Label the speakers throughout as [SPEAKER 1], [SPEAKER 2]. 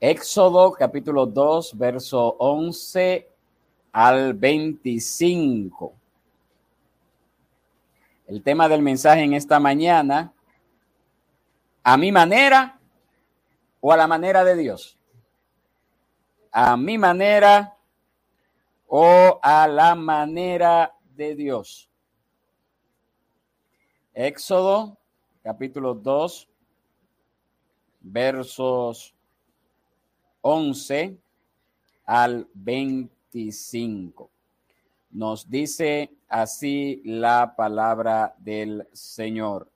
[SPEAKER 1] Éxodo capítulo 2, verso 11 al 25. El tema del mensaje en esta mañana, a mi manera o a la manera de Dios. A mi manera o a la manera de Dios. Éxodo capítulo 2, versos 11 al 25. Nos dice así la palabra del Señor.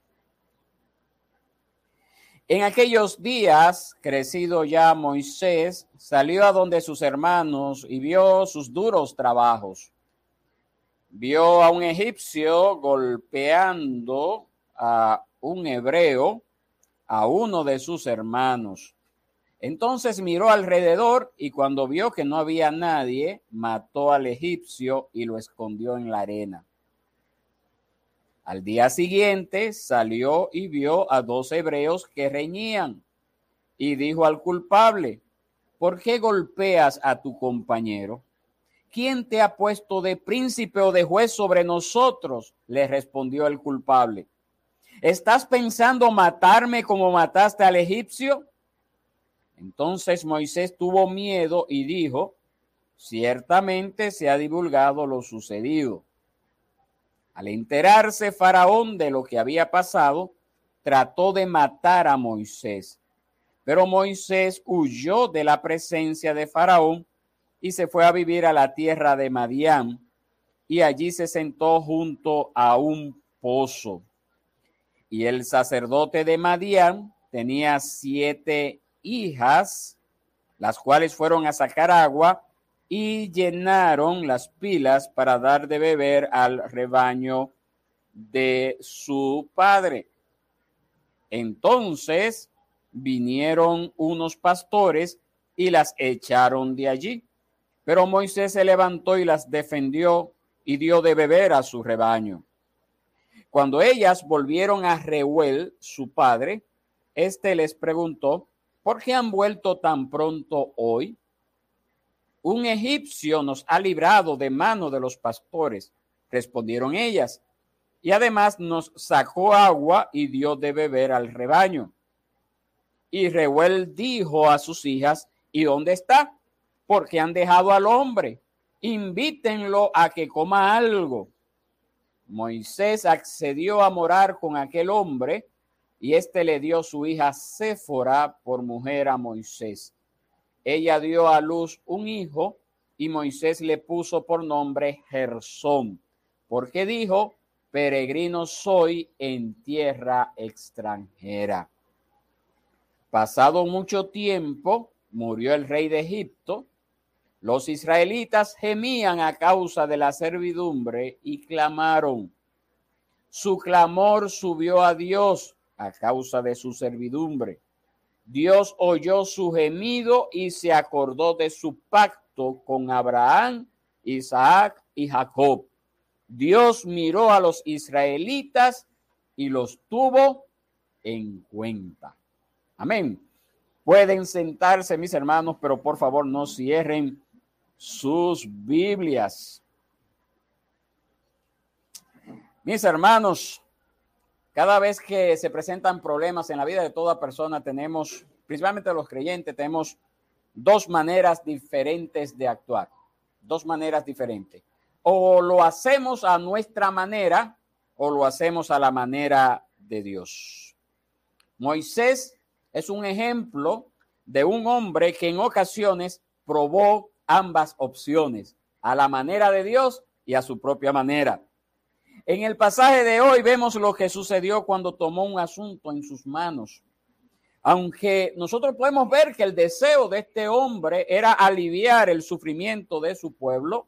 [SPEAKER 1] En aquellos días, crecido ya Moisés, salió a donde sus hermanos y vio sus duros trabajos. Vio a un egipcio golpeando a un hebreo, a uno de sus hermanos. Entonces miró alrededor y cuando vio que no había nadie, mató al egipcio y lo escondió en la arena. Al día siguiente salió y vio a dos hebreos que reñían y dijo al culpable, ¿por qué golpeas a tu compañero? ¿Quién te ha puesto de príncipe o de juez sobre nosotros? Le respondió el culpable. ¿Estás pensando matarme como mataste al egipcio? Entonces Moisés tuvo miedo y dijo, ciertamente se ha divulgado lo sucedido. Al enterarse Faraón de lo que había pasado, trató de matar a Moisés. Pero Moisés huyó de la presencia de Faraón y se fue a vivir a la tierra de Madián y allí se sentó junto a un pozo. Y el sacerdote de Madián tenía siete hijas, las cuales fueron a sacar agua y llenaron las pilas para dar de beber al rebaño de su padre. Entonces vinieron unos pastores y las echaron de allí. Pero Moisés se levantó y las defendió y dio de beber a su rebaño. Cuando ellas volvieron a Reuel, su padre, éste les preguntó, ¿por qué han vuelto tan pronto hoy? Un egipcio nos ha librado de mano de los pastores, respondieron ellas, y además nos sacó agua y dio de beber al rebaño. Y Reuel dijo a sus hijas, ¿y dónde está? Porque han dejado al hombre. Invítenlo a que coma algo. Moisés accedió a morar con aquel hombre y éste le dio su hija Séfora por mujer a Moisés. Ella dio a luz un hijo y Moisés le puso por nombre Gersón, porque dijo, peregrino soy en tierra extranjera. Pasado mucho tiempo, murió el rey de Egipto. Los israelitas gemían a causa de la servidumbre y clamaron. Su clamor subió a Dios a causa de su servidumbre. Dios oyó su gemido y se acordó de su pacto con Abraham, Isaac y Jacob. Dios miró a los israelitas y los tuvo en cuenta. Amén. Pueden sentarse mis hermanos, pero por favor no cierren sus Biblias. Mis hermanos, cada vez que se presentan problemas en la vida de toda persona, tenemos, principalmente los creyentes, tenemos dos maneras diferentes de actuar. Dos maneras diferentes. O lo hacemos a nuestra manera o lo hacemos a la manera de Dios. Moisés es un ejemplo de un hombre que en ocasiones probó ambas opciones, a la manera de Dios y a su propia manera. En el pasaje de hoy vemos lo que sucedió cuando tomó un asunto en sus manos. Aunque nosotros podemos ver que el deseo de este hombre era aliviar el sufrimiento de su pueblo,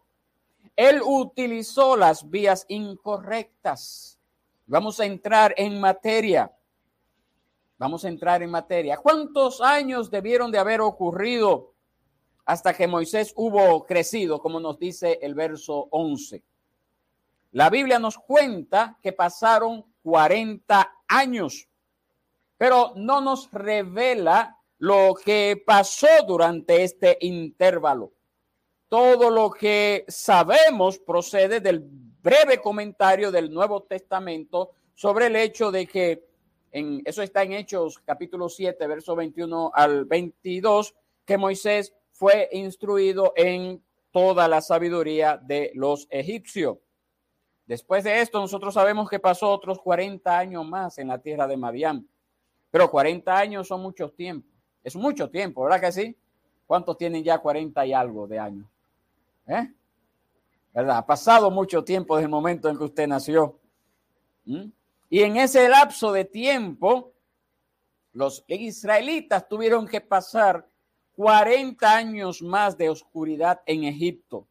[SPEAKER 1] él utilizó las vías incorrectas. Vamos a entrar en materia. Vamos a entrar en materia. ¿Cuántos años debieron de haber ocurrido hasta que Moisés hubo crecido, como nos dice el verso 11? La Biblia nos cuenta que pasaron 40 años, pero no nos revela lo que pasó durante este intervalo. Todo lo que sabemos procede del breve comentario del Nuevo Testamento sobre el hecho de que, en, eso está en Hechos capítulo 7, verso 21 al 22, que Moisés fue instruido en toda la sabiduría de los egipcios. Después de esto, nosotros sabemos que pasó otros 40 años más en la tierra de Madián. Pero 40 años son mucho tiempo. Es mucho tiempo, ¿verdad que sí? ¿Cuántos tienen ya 40 y algo de años? ¿Eh? ¿Verdad? Ha pasado mucho tiempo desde el momento en que usted nació. ¿Mm? Y en ese lapso de tiempo, los israelitas tuvieron que pasar 40 años más de oscuridad en Egipto.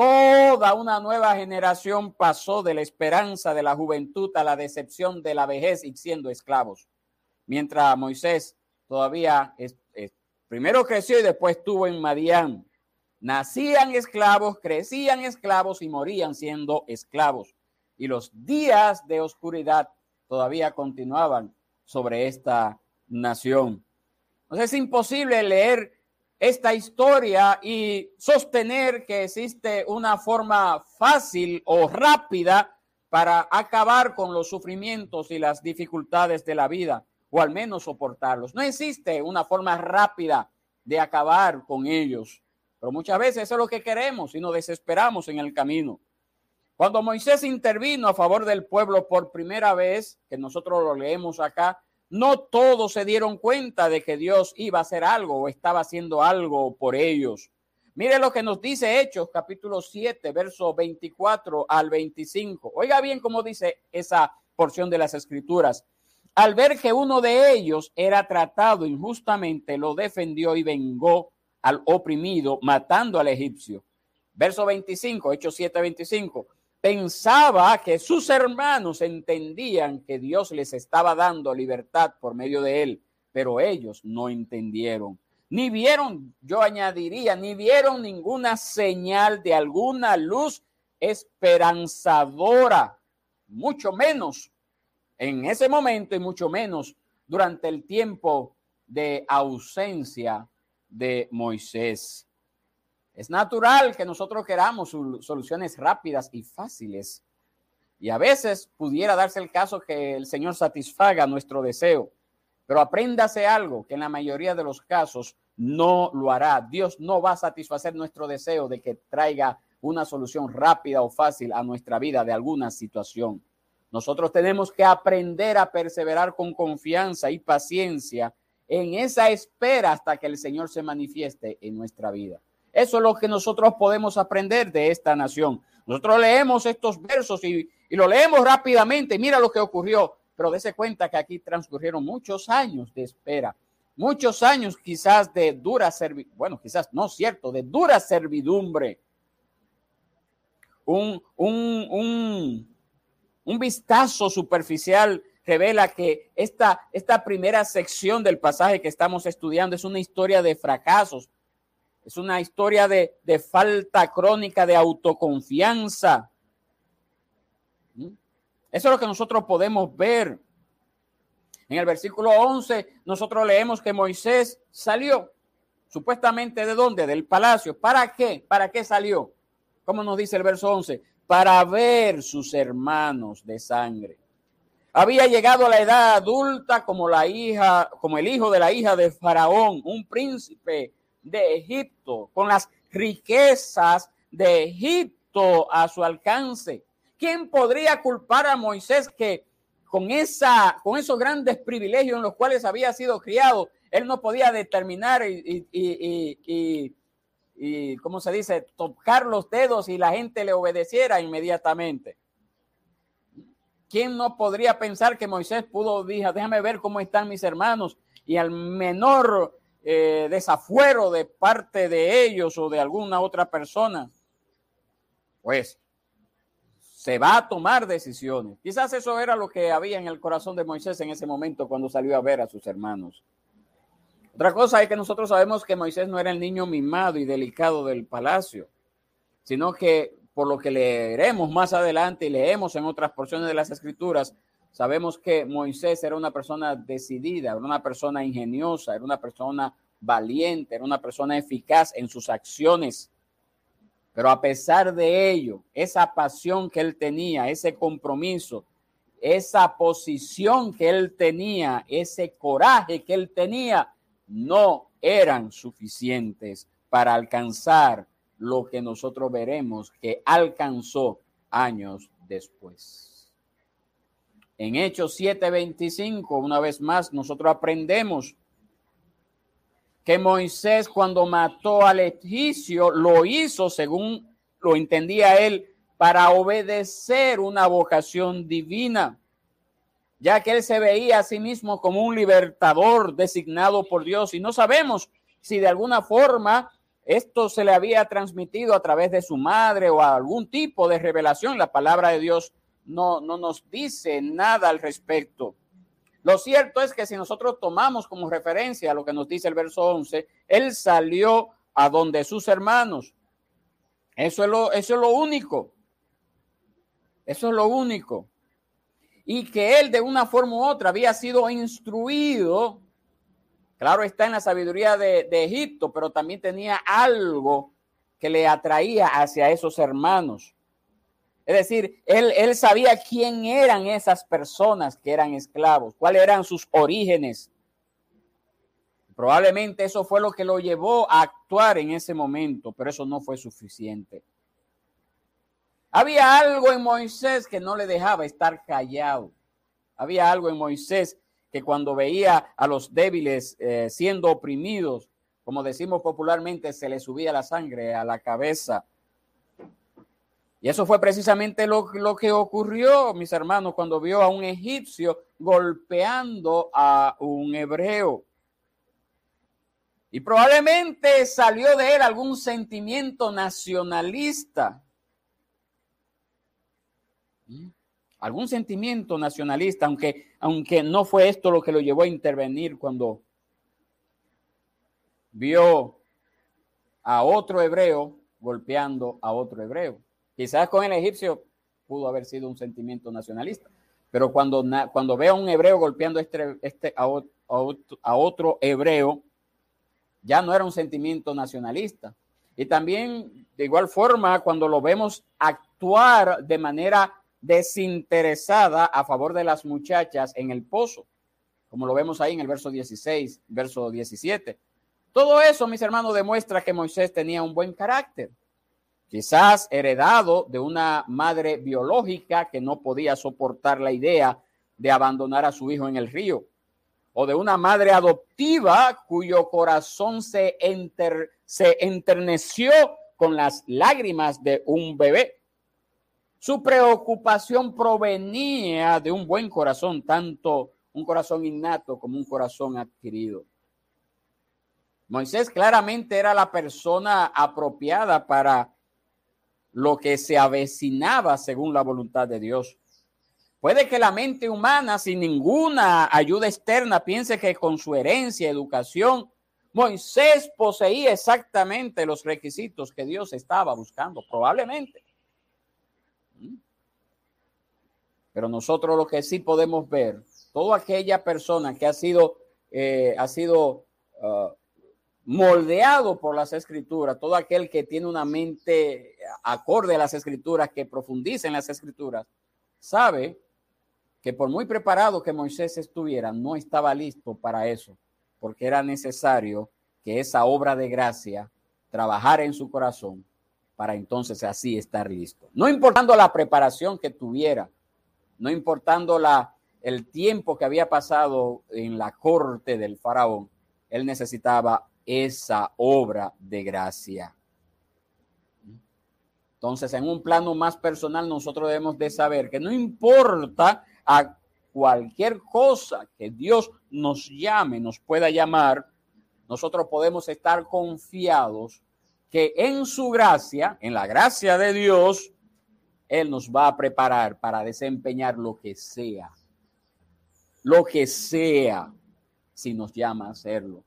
[SPEAKER 1] Toda una nueva generación pasó de la esperanza de la juventud a la decepción de la vejez y siendo esclavos. Mientras Moisés todavía es, primero creció y después estuvo en Madián. Nacían esclavos, crecían esclavos y morían siendo esclavos. Y los días de oscuridad todavía continuaban sobre esta nación. Entonces es imposible leer esta historia y sostener que existe una forma fácil o rápida para acabar con los sufrimientos y las dificultades de la vida, o al menos soportarlos. No existe una forma rápida de acabar con ellos, pero muchas veces eso es lo que queremos y nos desesperamos en el camino. Cuando Moisés intervino a favor del pueblo por primera vez, que nosotros lo leemos acá, no todos se dieron cuenta de que Dios iba a hacer algo o estaba haciendo algo por ellos. Mire lo que nos dice Hechos capítulo 7, verso 24 al 25. Oiga bien cómo dice esa porción de las escrituras. Al ver que uno de ellos era tratado injustamente, lo defendió y vengó al oprimido, matando al egipcio. Verso 25, Hechos 7, 25 pensaba que sus hermanos entendían que Dios les estaba dando libertad por medio de él, pero ellos no entendieron. Ni vieron, yo añadiría, ni vieron ninguna señal de alguna luz esperanzadora, mucho menos en ese momento y mucho menos durante el tiempo de ausencia de Moisés. Es natural que nosotros queramos soluciones rápidas y fáciles. Y a veces pudiera darse el caso que el Señor satisfaga nuestro deseo. Pero apréndase algo, que en la mayoría de los casos no lo hará. Dios no va a satisfacer nuestro deseo de que traiga una solución rápida o fácil a nuestra vida de alguna situación. Nosotros tenemos que aprender a perseverar con confianza y paciencia en esa espera hasta que el Señor se manifieste en nuestra vida. Eso es lo que nosotros podemos aprender de esta nación. Nosotros leemos estos versos y, lo leemos rápidamente. Mira lo que ocurrió, pero dése cuenta que aquí transcurrieron muchos años de espera, muchos años quizás de dura servidumbre, bueno, quizás no cierto, de dura servidumbre. Un, un, un, un vistazo superficial revela que esta, esta primera sección del pasaje que estamos estudiando es una historia de fracasos, es una historia de, falta crónica de autoconfianza. ¿Mm? Eso es lo que nosotros podemos ver. En el versículo 11, nosotros leemos que Moisés salió, supuestamente de dónde? Del palacio. ¿Para qué? ¿Para qué salió? ¿Cómo nos dice el verso 11? Para ver sus hermanos de sangre. Había llegado a la edad adulta como la hija, como el hijo de la hija de Faraón, un príncipe de Egipto, con las riquezas de Egipto a su alcance. ¿Quién podría culpar a Moisés que con, esa, con esos grandes privilegios en los cuales había sido criado, él no podía determinar y, y, y, ¿cómo se dice?, tocar los dedos y la gente le obedeciera inmediatamente. ¿Quién no podría pensar que Moisés pudo, dijo, déjame ver cómo están mis hermanos y al menor eh, desafuero de parte de ellos o de alguna otra persona, pues se va a tomar decisiones. Quizás eso era lo que había en el corazón de Moisés en ese momento cuando salió a ver a sus hermanos. Otra cosa es que nosotros sabemos que Moisés no era el niño mimado y delicado del palacio, sino que por lo que leeremos más adelante y leemos en otras porciones de las escrituras, sabemos que Moisés era una persona decidida, era una persona ingeniosa, era una persona valiente, era una persona eficaz en sus acciones. Pero a pesar de ello, esa pasión que él tenía, ese compromiso, esa posición que él tenía, ese coraje que él tenía, no eran suficientes para alcanzar lo que nosotros veremos que alcanzó años después. En Hechos 7:25, una vez más, nosotros aprendemos que Moisés cuando mató al egipcio lo hizo según lo entendía él para obedecer una vocación divina, ya que él se veía a sí mismo como un libertador designado por Dios y no sabemos si de alguna forma esto se le había transmitido a través de su madre o algún tipo de revelación. La palabra de Dios no, no nos dice nada al respecto. Lo cierto es que si nosotros tomamos como referencia lo que nos dice el verso 11, él salió a donde sus hermanos. Eso es lo, eso es lo único. Eso es lo único. Y que él de una forma u otra había sido instruido, claro está en la sabiduría de, de Egipto, pero también tenía algo que le atraía hacia esos hermanos. Es decir, él, él sabía quién eran esas personas que eran esclavos, cuáles eran sus orígenes. Probablemente eso fue lo que lo llevó a actuar en ese momento, pero eso no fue suficiente. Había algo en Moisés que no le dejaba estar callado. Había algo en Moisés que cuando veía a los débiles eh, siendo oprimidos, como decimos popularmente, se le subía la sangre a la cabeza y eso fue precisamente lo, que ocurrió, mis hermanos, cuando vio a un egipcio golpeando a un hebreo. Y probablemente salió de él algún sentimiento nacionalista. ¿Mm? Algún sentimiento nacionalista, aunque, aunque no fue esto lo que lo llevó a intervenir cuando vio a otro hebreo golpeando a otro hebreo. Quizás con el egipcio pudo haber sido un sentimiento nacionalista, pero cuando, cuando veo a un hebreo golpeando este, este a, a otro hebreo, ya no era un sentimiento nacionalista. Y también, de igual forma, cuando lo vemos actuar de manera desinteresada a favor de las muchachas en el pozo, como lo vemos ahí en el verso 16, verso 17. Todo eso, mis hermanos, demuestra que Moisés tenía un buen carácter quizás heredado de una madre biológica que no podía soportar la idea de abandonar a su hijo en el río, o de una madre adoptiva cuyo corazón se, se enterneció con las lágrimas de un bebé. Su preocupación provenía de un buen corazón, tanto un corazón innato como un corazón adquirido. Moisés claramente era la persona apropiada para lo que se avecinaba según la voluntad de Dios. Puede que la mente humana, sin ninguna ayuda externa, piense que con su herencia, educación, Moisés poseía exactamente los requisitos que Dios estaba buscando, probablemente. Pero nosotros lo que sí podemos ver, toda aquella persona que ha sido, eh, ha sido uh, moldeado por las escrituras, todo aquel que tiene una mente acorde a las escrituras, que profundice en las escrituras, sabe que por muy preparado que Moisés estuviera, no estaba listo para eso, porque era necesario que esa obra de gracia trabajara en su corazón para entonces así estar listo. No importando la preparación que tuviera, no importando la, el tiempo que había pasado en la corte del faraón, él necesitaba esa obra de gracia. Entonces, en un plano más personal, nosotros debemos de saber que no importa a cualquier cosa que Dios nos llame, nos pueda llamar, nosotros podemos estar confiados que en su gracia, en la gracia de Dios, Él nos va a preparar para desempeñar lo que sea, lo que sea, si nos llama a hacerlo.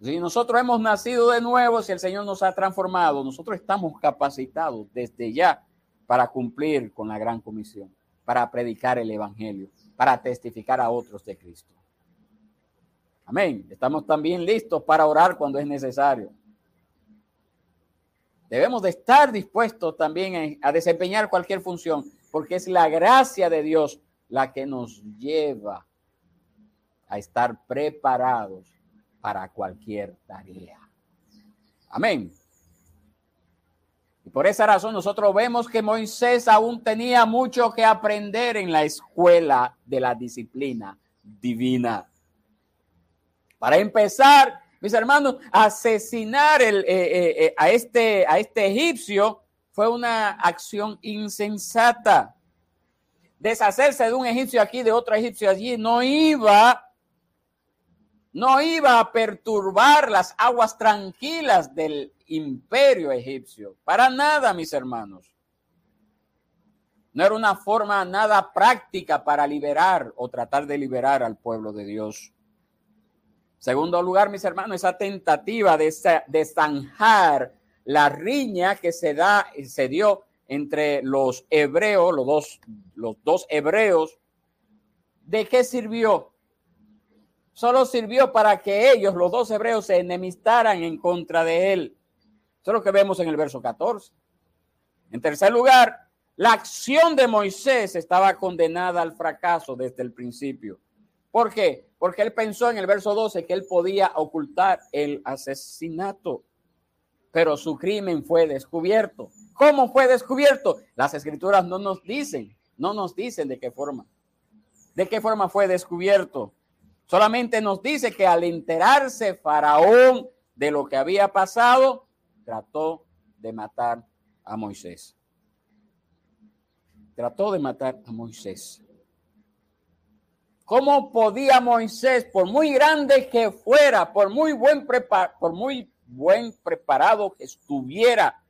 [SPEAKER 1] Si nosotros hemos nacido de nuevo, si el Señor nos ha transformado, nosotros estamos capacitados desde ya para cumplir con la gran comisión, para predicar el Evangelio, para testificar a otros de Cristo. Amén. Estamos también listos para orar cuando es necesario. Debemos de estar dispuestos también a desempeñar cualquier función, porque es la gracia de Dios la que nos lleva a estar preparados para cualquier tarea. Amén. Y por esa razón nosotros vemos que Moisés aún tenía mucho que aprender en la escuela de la disciplina divina. Para empezar, mis hermanos, asesinar el, eh, eh, eh, a, este, a este egipcio fue una acción insensata. Deshacerse de un egipcio aquí, de otro egipcio allí, no iba, no iba a perturbar las aguas tranquilas del imperio egipcio. Para nada, mis hermanos. No era una forma nada práctica para liberar o tratar de liberar al pueblo de Dios. Segundo lugar, mis hermanos, esa tentativa de, de zanjar la riña que se da, se dio entre los hebreos, los dos, los dos hebreos, ¿de qué sirvió? Solo sirvió para que ellos, los dos hebreos, se enemistaran en contra de él. Eso es lo que vemos en el verso 14. En tercer lugar, la acción de Moisés estaba condenada al fracaso desde el principio. ¿Por qué? Porque él pensó en el verso 12 que él podía ocultar el asesinato, pero su crimen fue descubierto. ¿Cómo fue descubierto? Las escrituras no nos dicen, no nos dicen de qué forma. ¿De qué forma fue descubierto? Solamente nos dice que al enterarse Faraón de lo que había pasado, trató de matar a Moisés. Trató de matar a Moisés. ¿Cómo podía Moisés, por muy grande que fuera, por muy buen, por muy buen preparado que estuviera,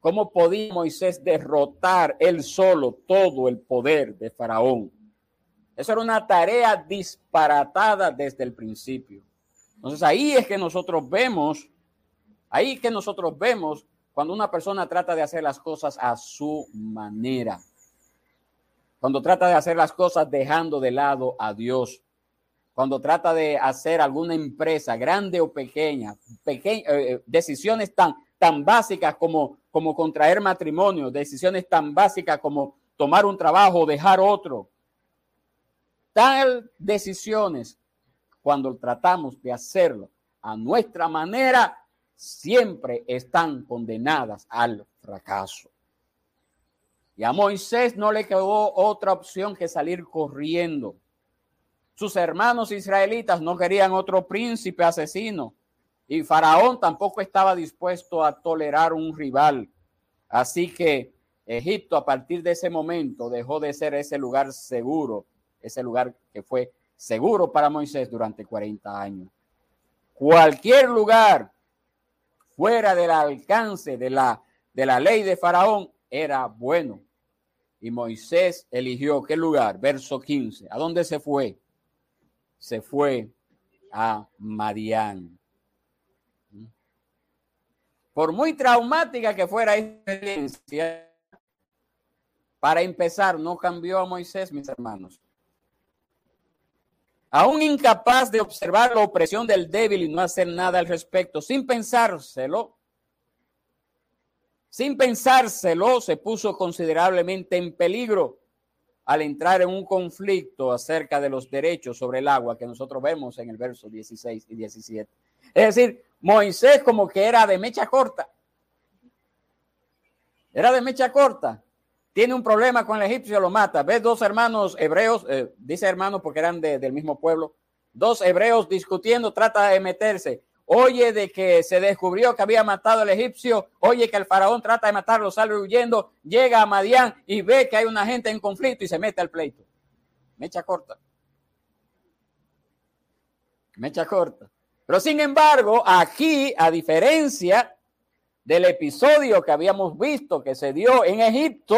[SPEAKER 1] cómo podía Moisés derrotar él solo todo el poder de Faraón? Eso era una tarea disparatada desde el principio. Entonces ahí es que nosotros vemos, ahí es que nosotros vemos cuando una persona trata de hacer las cosas a su manera cuando trata de hacer las cosas dejando de lado a Dios, cuando trata de hacer alguna empresa, grande o pequeña, eh, eh, decisiones tan, tan básicas como, como contraer matrimonio, decisiones tan básicas como tomar un trabajo o dejar otro. Tal decisiones, cuando tratamos de hacerlo a nuestra manera, siempre están condenadas al fracaso. Y a Moisés no le quedó otra opción que salir corriendo. Sus hermanos israelitas no querían otro príncipe asesino y Faraón tampoco estaba dispuesto a tolerar un rival. Así que Egipto a partir de ese momento dejó de ser ese lugar seguro, ese lugar que fue seguro para Moisés durante 40 años. Cualquier lugar fuera del alcance de la, de la ley de Faraón era bueno. Y Moisés eligió qué lugar, verso 15. ¿A dónde se fue? Se fue a Madián. Por muy traumática que fuera experiencia, para empezar, no cambió a Moisés, mis hermanos. Aún incapaz de observar la opresión del débil y no hacer nada al respecto, sin pensárselo, sin pensárselo, se puso considerablemente en peligro al entrar en un conflicto acerca de los derechos sobre el agua que nosotros vemos en el verso 16 y 17. Es decir, Moisés como que era de mecha corta. Era de mecha corta. Tiene un problema con el egipcio, lo mata. Ves dos hermanos hebreos, eh, dice hermanos porque eran del mismo pueblo, dos hebreos discutiendo, trata de meterse oye de que se descubrió que había matado al egipcio, oye que el faraón trata de matarlo, sale huyendo, llega a Madián y ve que hay una gente en conflicto y se mete al pleito. Mecha corta. Mecha corta. Pero sin embargo, aquí, a diferencia del episodio que habíamos visto que se dio en Egipto,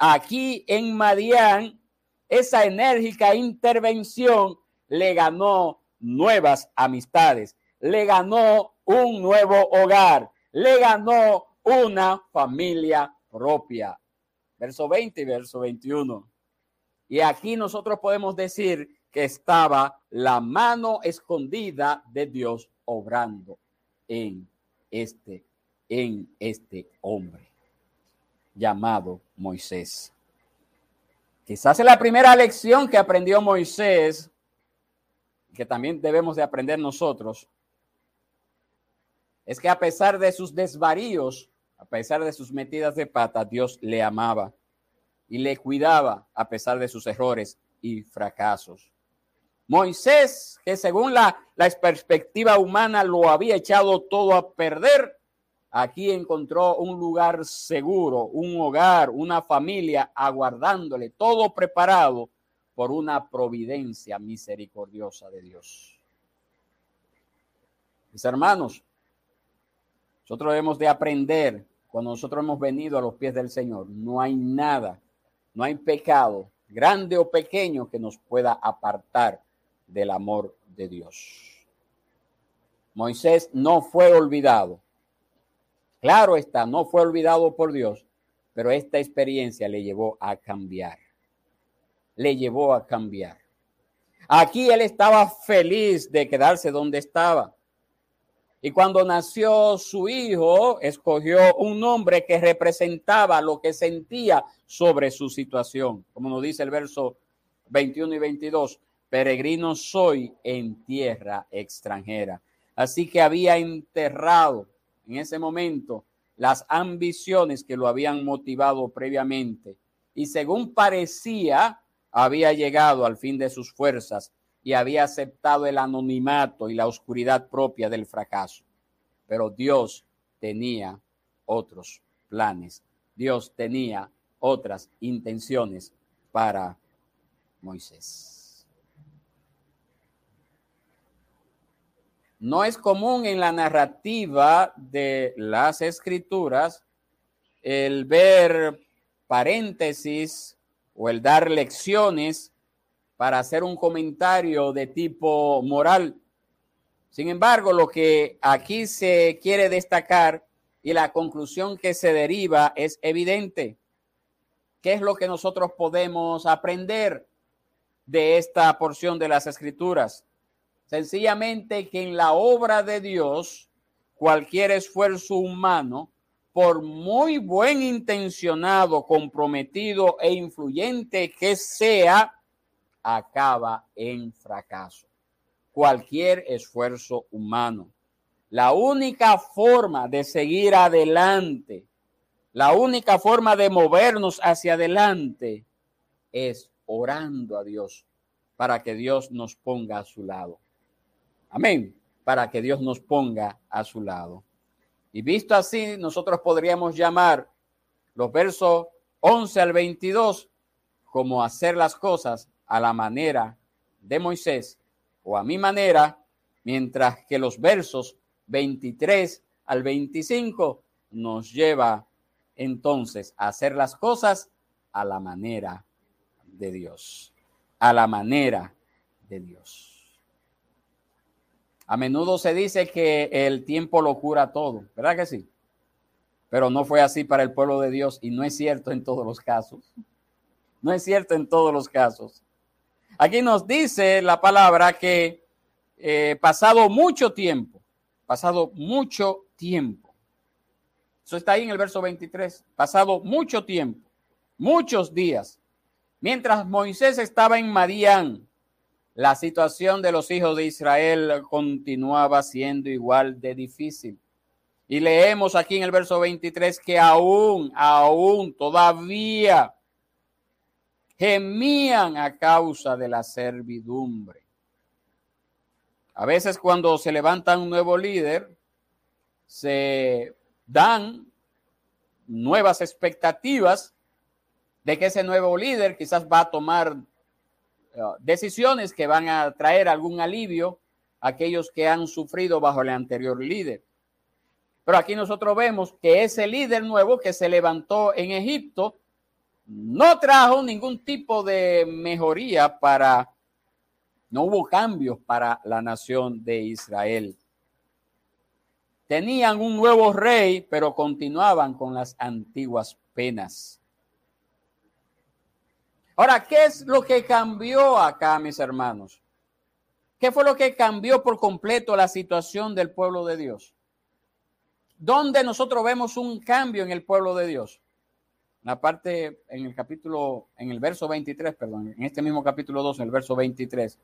[SPEAKER 1] aquí en Madián, esa enérgica intervención le ganó nuevas amistades le ganó un nuevo hogar, le ganó una familia propia. Verso 20 y verso 21. Y aquí nosotros podemos decir que estaba la mano escondida de Dios obrando en este, en este hombre llamado Moisés. Quizás es la primera lección que aprendió Moisés, que también debemos de aprender nosotros, es que a pesar de sus desvaríos, a pesar de sus metidas de pata, Dios le amaba y le cuidaba a pesar de sus errores y fracasos. Moisés, que según la, la perspectiva humana lo había echado todo a perder, aquí encontró un lugar seguro, un hogar, una familia aguardándole, todo preparado por una providencia misericordiosa de Dios. Mis hermanos, nosotros debemos de aprender cuando nosotros hemos venido a los pies del Señor. No hay nada, no hay pecado, grande o pequeño, que nos pueda apartar del amor de Dios. Moisés no fue olvidado. Claro está, no fue olvidado por Dios, pero esta experiencia le llevó a cambiar. Le llevó a cambiar. Aquí él estaba feliz de quedarse donde estaba. Y cuando nació su hijo, escogió un nombre que representaba lo que sentía sobre su situación. Como nos dice el verso 21 y 22, peregrino soy en tierra extranjera. Así que había enterrado en ese momento las ambiciones que lo habían motivado previamente. Y según parecía, había llegado al fin de sus fuerzas y había aceptado el anonimato y la oscuridad propia del fracaso. Pero Dios tenía otros planes. Dios tenía otras intenciones para Moisés. No es común en la narrativa de las escrituras el ver paréntesis o el dar lecciones para hacer un comentario de tipo moral. Sin embargo, lo que aquí se quiere destacar y la conclusión que se deriva es evidente. ¿Qué es lo que nosotros podemos aprender de esta porción de las escrituras? Sencillamente que en la obra de Dios, cualquier esfuerzo humano, por muy buen intencionado, comprometido e influyente que sea, acaba en fracaso. Cualquier esfuerzo humano. La única forma de seguir adelante, la única forma de movernos hacia adelante es orando a Dios para que Dios nos ponga a su lado. Amén. Para que Dios nos ponga a su lado. Y visto así, nosotros podríamos llamar los versos 11 al 22 como hacer las cosas a la manera de Moisés o a mi manera, mientras que los versos 23 al 25 nos lleva entonces a hacer las cosas a la manera de Dios, a la manera de Dios. A menudo se dice que el tiempo lo cura todo, ¿verdad que sí? Pero no fue así para el pueblo de Dios y no es cierto en todos los casos. No es cierto en todos los casos. Aquí nos dice la palabra que eh, pasado mucho tiempo, pasado mucho tiempo. Eso está ahí en el verso 23. Pasado mucho tiempo, muchos días. Mientras Moisés estaba en Madián, la situación de los hijos de Israel continuaba siendo igual de difícil. Y leemos aquí en el verso 23 que aún, aún, todavía gemían a causa de la servidumbre. A veces cuando se levanta un nuevo líder, se dan nuevas expectativas de que ese nuevo líder quizás va a tomar decisiones que van a traer algún alivio a aquellos que han sufrido bajo el anterior líder. Pero aquí nosotros vemos que ese líder nuevo que se levantó en Egipto no trajo ningún tipo de mejoría para, no hubo cambios para la nación de Israel. Tenían un nuevo rey, pero continuaban con las antiguas penas. Ahora, ¿qué es lo que cambió acá, mis hermanos? ¿Qué fue lo que cambió por completo la situación del pueblo de Dios? ¿Dónde nosotros vemos un cambio en el pueblo de Dios? La parte en el capítulo, en el verso 23, perdón, en este mismo capítulo 2, en el verso 23.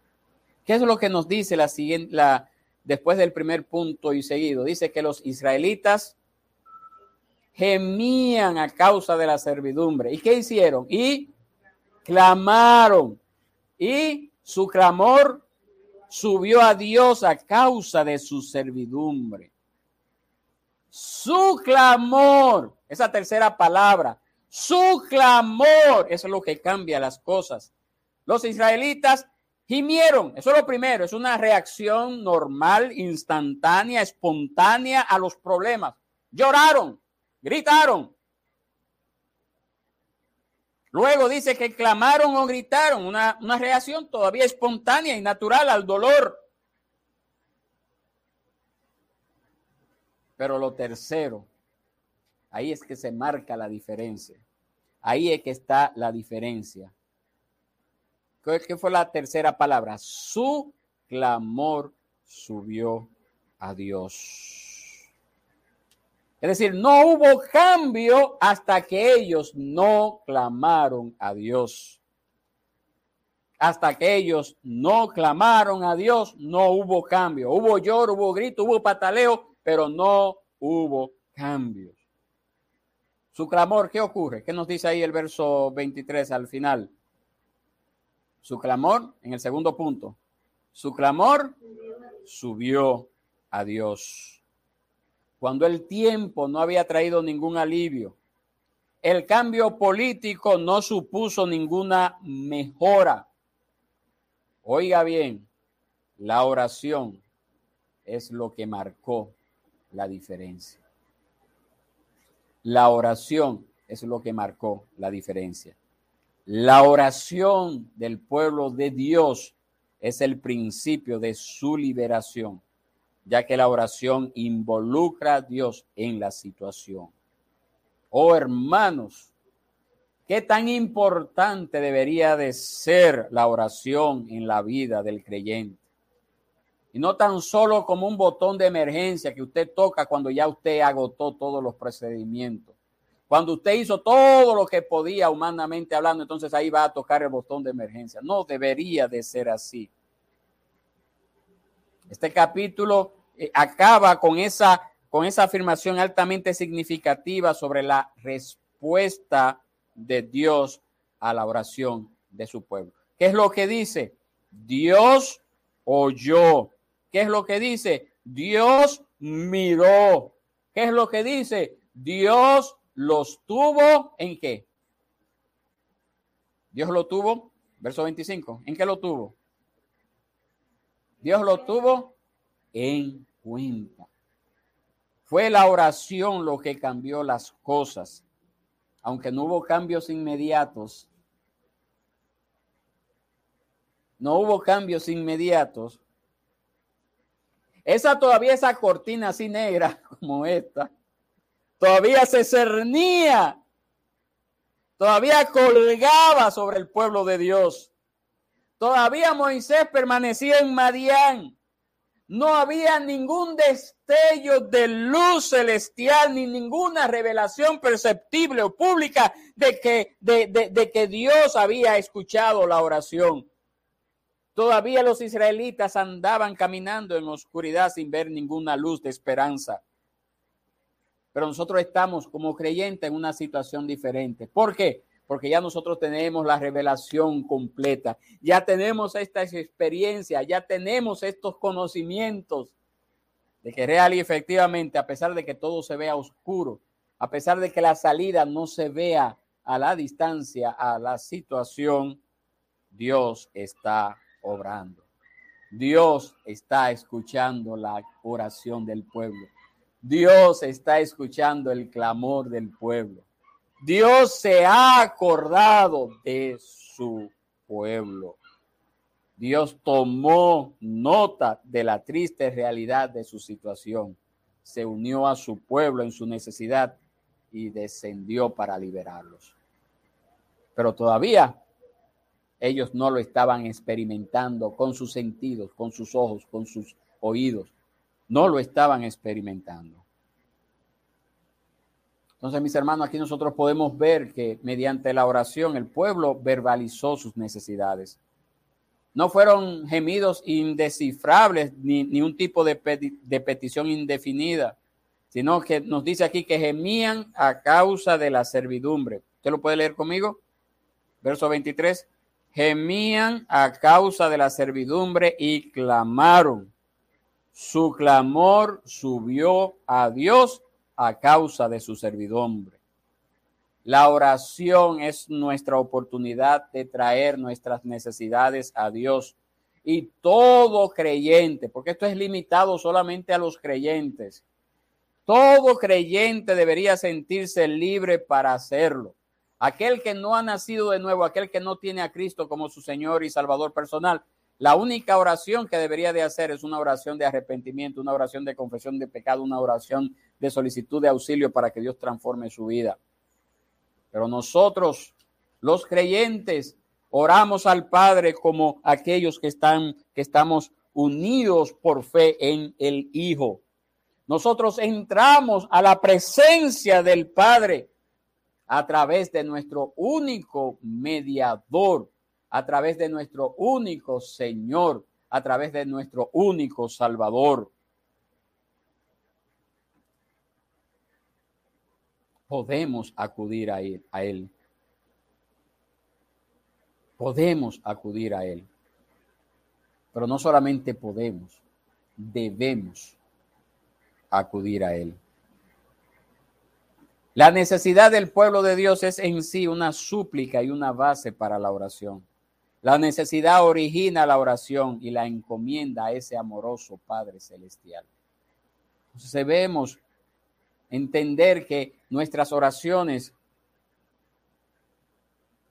[SPEAKER 1] ¿Qué es lo que nos dice la siguiente, la, después del primer punto y seguido? Dice que los israelitas gemían a causa de la servidumbre. ¿Y qué hicieron? Y clamaron. Y su clamor subió a Dios a causa de su servidumbre. Su clamor, esa tercera palabra, su clamor, eso es lo que cambia las cosas. Los israelitas gimieron, eso es lo primero, es una reacción normal, instantánea, espontánea a los problemas. Lloraron, gritaron. Luego dice que clamaron o gritaron, una, una reacción todavía espontánea y natural al dolor. Pero lo tercero, ahí es que se marca la diferencia. Ahí es que está la diferencia. ¿Qué fue la tercera palabra? Su clamor subió a Dios. Es decir, no hubo cambio hasta que ellos no clamaron a Dios. Hasta que ellos no clamaron a Dios, no hubo cambio. Hubo lloro, hubo grito, hubo pataleo, pero no hubo cambios. Su clamor, ¿qué ocurre? ¿Qué nos dice ahí el verso 23 al final? Su clamor, en el segundo punto, su clamor subió a Dios cuando el tiempo no había traído ningún alivio. El cambio político no supuso ninguna mejora. Oiga bien, la oración es lo que marcó la diferencia. La oración es lo que marcó la diferencia. La oración del pueblo de Dios es el principio de su liberación ya que la oración involucra a Dios en la situación. Oh hermanos, qué tan importante debería de ser la oración en la vida del creyente. Y no tan solo como un botón de emergencia que usted toca cuando ya usted agotó todos los procedimientos. Cuando usted hizo todo lo que podía humanamente hablando, entonces ahí va a tocar el botón de emergencia. No debería de ser así. Este capítulo eh, acaba con esa, con esa afirmación altamente significativa sobre la respuesta de Dios a la oración de su pueblo. ¿Qué es lo que dice? Dios oyó. ¿Qué es lo que dice? Dios miró. ¿Qué es lo que dice? Dios los tuvo en qué? Dios lo tuvo, verso 25. ¿En qué lo tuvo? Dios lo tuvo en cuenta. Fue la oración lo que cambió las cosas, aunque no hubo cambios inmediatos. No hubo cambios inmediatos. Esa todavía, esa cortina así negra como esta, todavía se cernía, todavía colgaba sobre el pueblo de Dios. Todavía Moisés permanecía en Madián no había ningún destello de luz celestial ni ninguna revelación perceptible o pública de que, de, que Dios había escuchado la oración. Todavía los israelitas andaban caminando en oscuridad sin ver ninguna luz de esperanza. Pero nosotros estamos como creyentes en una situación diferente. ¿Por qué? Porque ya nosotros tenemos la revelación completa, ya tenemos estas experiencias, ya tenemos estos conocimientos de que real y efectivamente, a pesar de que todo se vea oscuro, a pesar de que la salida no se vea a la distancia a la situación, Dios está obrando. Dios está escuchando la oración del pueblo. Dios está escuchando el clamor del pueblo. Dios se ha acordado de su pueblo. Dios tomó nota de la triste realidad de su situación, se unió a su pueblo en su necesidad y descendió para liberarlos. Pero todavía Ellos no lo estaban experimentando con sus sentidos, con sus ojos, con sus oídos. No lo estaban experimentando. Entonces, mis hermanos, aquí nosotros podemos ver que mediante la oración el pueblo verbalizó sus necesidades. No fueron gemidos indescifrables ni, ni un tipo de, de petición indefinida, sino que nos dice aquí que gemían a causa de la servidumbre. ¿Usted lo puede leer conmigo? Verso 23. Gemían a causa de la servidumbre y clamaron. Su clamor subió a Dios a causa de su servidumbre. La oración es nuestra oportunidad de traer nuestras necesidades a Dios. Y todo creyente, porque esto es limitado solamente a los creyentes, todo creyente debería sentirse libre para hacerlo. Aquel que no ha nacido de nuevo, aquel que no tiene a Cristo como su Señor y Salvador personal, la única oración que debería de hacer es una oración de arrepentimiento, una oración de confesión de pecado, una oración de solicitud de auxilio para que Dios transforme su vida. Pero nosotros, los creyentes, oramos al Padre como aquellos que están que estamos unidos por fe en el Hijo. Nosotros entramos a la presencia del Padre a través de nuestro único mediador, a través de nuestro único Señor, a través de nuestro único Salvador. Podemos acudir a él, a él. Podemos acudir a Él. Pero no solamente podemos, debemos acudir a Él. La necesidad del pueblo de Dios es en sí una súplica y una base para la oración. La necesidad origina la oración y la encomienda a ese amoroso Padre Celestial. Entonces debemos entender que nuestras oraciones,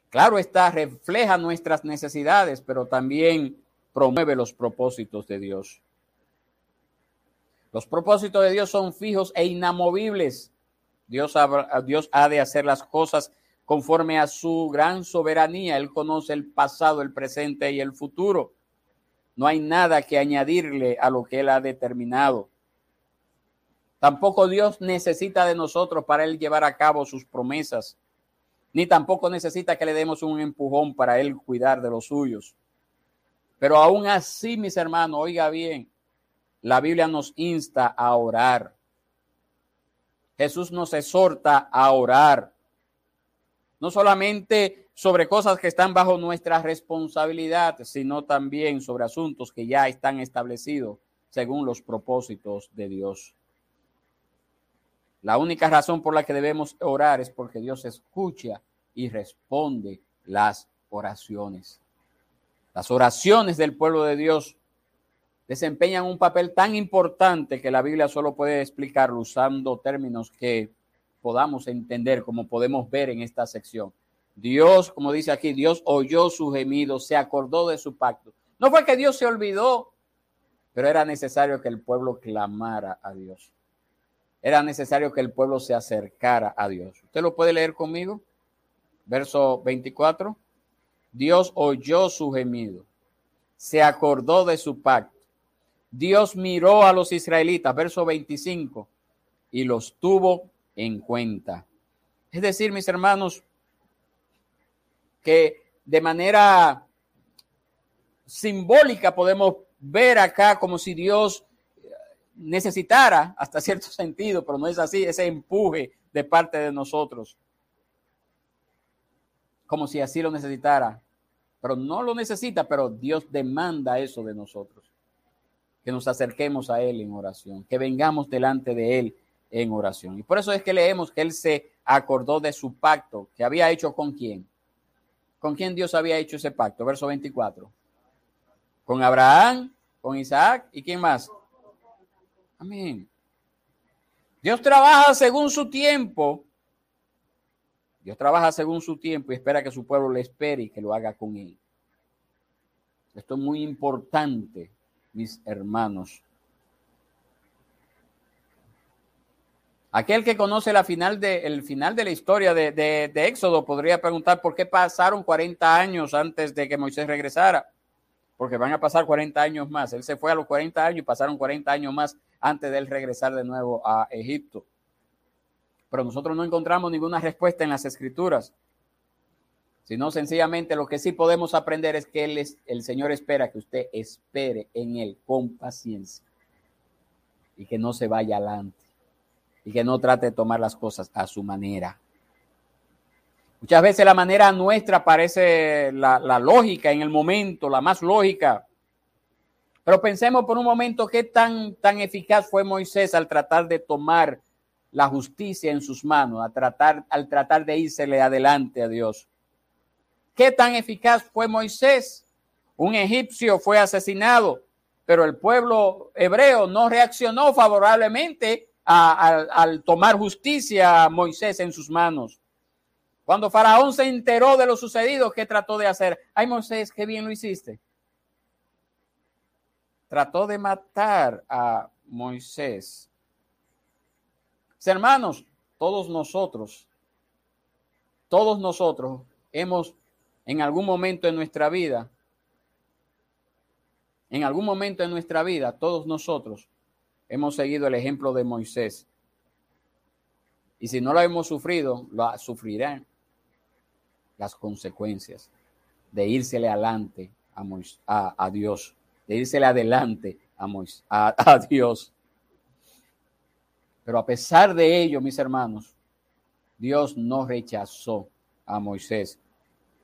[SPEAKER 1] claro está, refleja nuestras necesidades, pero también promueve los propósitos de Dios. Los propósitos de Dios son fijos e inamovibles. Dios ha, Dios ha de hacer las cosas conforme a su gran soberanía. Él conoce el pasado, el presente y el futuro. No hay nada que añadirle a lo que Él ha determinado. Tampoco Dios necesita de nosotros para Él llevar a cabo sus promesas, ni tampoco necesita que le demos un empujón para Él cuidar de los suyos. Pero aún así, mis hermanos, oiga bien, la Biblia nos insta a orar. Jesús nos exhorta a orar no solamente sobre cosas que están bajo nuestra responsabilidad, sino también sobre asuntos que ya están establecidos según los propósitos de Dios. La única razón por la que debemos orar es porque Dios escucha y responde las oraciones. Las oraciones del pueblo de Dios desempeñan un papel tan importante que la Biblia solo puede explicarlo usando términos que podamos entender, como podemos ver en esta sección. Dios, como dice aquí, Dios oyó su gemido, se acordó de su pacto. No fue que Dios se olvidó, pero era necesario que el pueblo clamara a Dios. Era necesario que el pueblo se acercara a Dios. ¿Usted lo puede leer conmigo? Verso 24. Dios oyó su gemido, se acordó de su pacto. Dios miró a los israelitas, verso 25, y los tuvo en cuenta. Es decir, mis hermanos, que de manera simbólica podemos ver acá como si Dios necesitara, hasta cierto sentido, pero no es así, ese empuje de parte de nosotros. Como si así lo necesitara. Pero no lo necesita, pero Dios demanda eso de nosotros. Que nos acerquemos a Él en oración, que vengamos delante de Él en oración. Y por eso es que leemos que él se acordó de su pacto que había hecho con quién. ¿Con quién Dios había hecho ese pacto? Verso 24. Con Abraham, con Isaac y quién más. Amén. Dios trabaja según su tiempo. Dios trabaja según su tiempo y espera que su pueblo le espere y que lo haga con él. Esto es muy importante, mis hermanos. Aquel que conoce la final de, el final de la historia de, de, de, Éxodo podría preguntar por qué pasaron 40 años antes de que Moisés regresara. Porque van a pasar 40 años más. Él se fue a los 40 años y pasaron 40 años más antes de él regresar de nuevo a Egipto. Pero nosotros no encontramos ninguna respuesta en las escrituras sino sencillamente lo que sí podemos aprender es que el Señor espera que usted espere en Él con paciencia y que no se vaya adelante y que no trate de tomar las cosas a su manera. Muchas veces la manera nuestra parece la, lógica en el momento, la más lógica. Pero pensemos por un momento qué tan, tan eficaz fue Moisés al tratar de tomar la justicia en sus manos, a tratar, al tratar de írsele adelante a Dios. ¿Qué tan eficaz fue Moisés? Un egipcio fue asesinado, pero el pueblo hebreo no reaccionó favorablemente al tomar justicia a Moisés en sus manos. Cuando Faraón se enteró de lo sucedido, ¿qué trató de hacer? Ay, Moisés, qué bien lo hiciste. Trató de matar a Moisés. Hermanos, todos nosotros, todos nosotros hemos en algún momento en nuestra vida, en algún momento en nuestra vida, todos nosotros hemos seguido el ejemplo de Moisés. Y si no lo hemos sufrido, lo sufrirán las consecuencias de írsele adelante a, a, Dios, de írsele adelante a, a, a Dios. Pero a pesar de ello, mis hermanos, Dios no rechazó a Moisés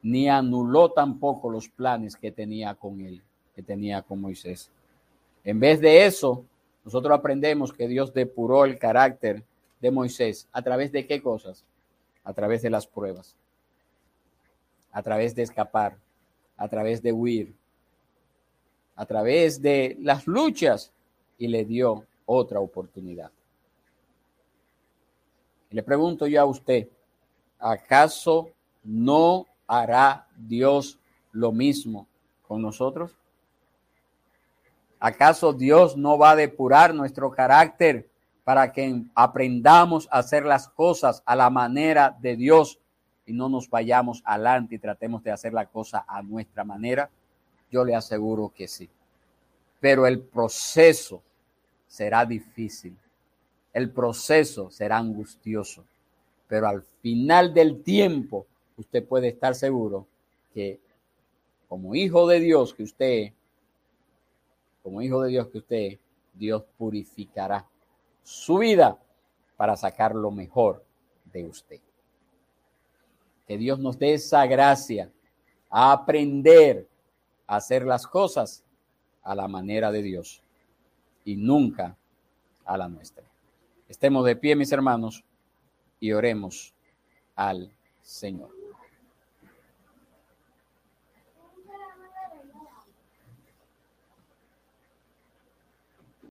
[SPEAKER 1] ni anuló tampoco los planes que tenía con él, que tenía con Moisés. En vez de eso, nosotros aprendemos que Dios depuró el carácter de Moisés. ¿A través de qué cosas? A través de las pruebas, a través de escapar, a través de huir, a través de las luchas y le dio otra oportunidad. le pregunto yo a usted, ¿acaso no hará Dios lo mismo con nosotros? ¿Acaso Dios no va a depurar nuestro carácter para que aprendamos a hacer las cosas a la manera de Dios y no nos vayamos adelante y tratemos de hacer la cosa a nuestra manera? Yo le aseguro que sí. Pero el proceso será difícil. El proceso será angustioso. Pero al final del tiempo usted puede estar seguro que como hijo de Dios que usted, como hijo de Dios que usted, Dios purificará su vida para sacar lo mejor de usted. Que Dios nos dé esa gracia a aprender a hacer las cosas a la manera de Dios y nunca a la nuestra. Estemos de pie, mis hermanos, y oremos al Señor.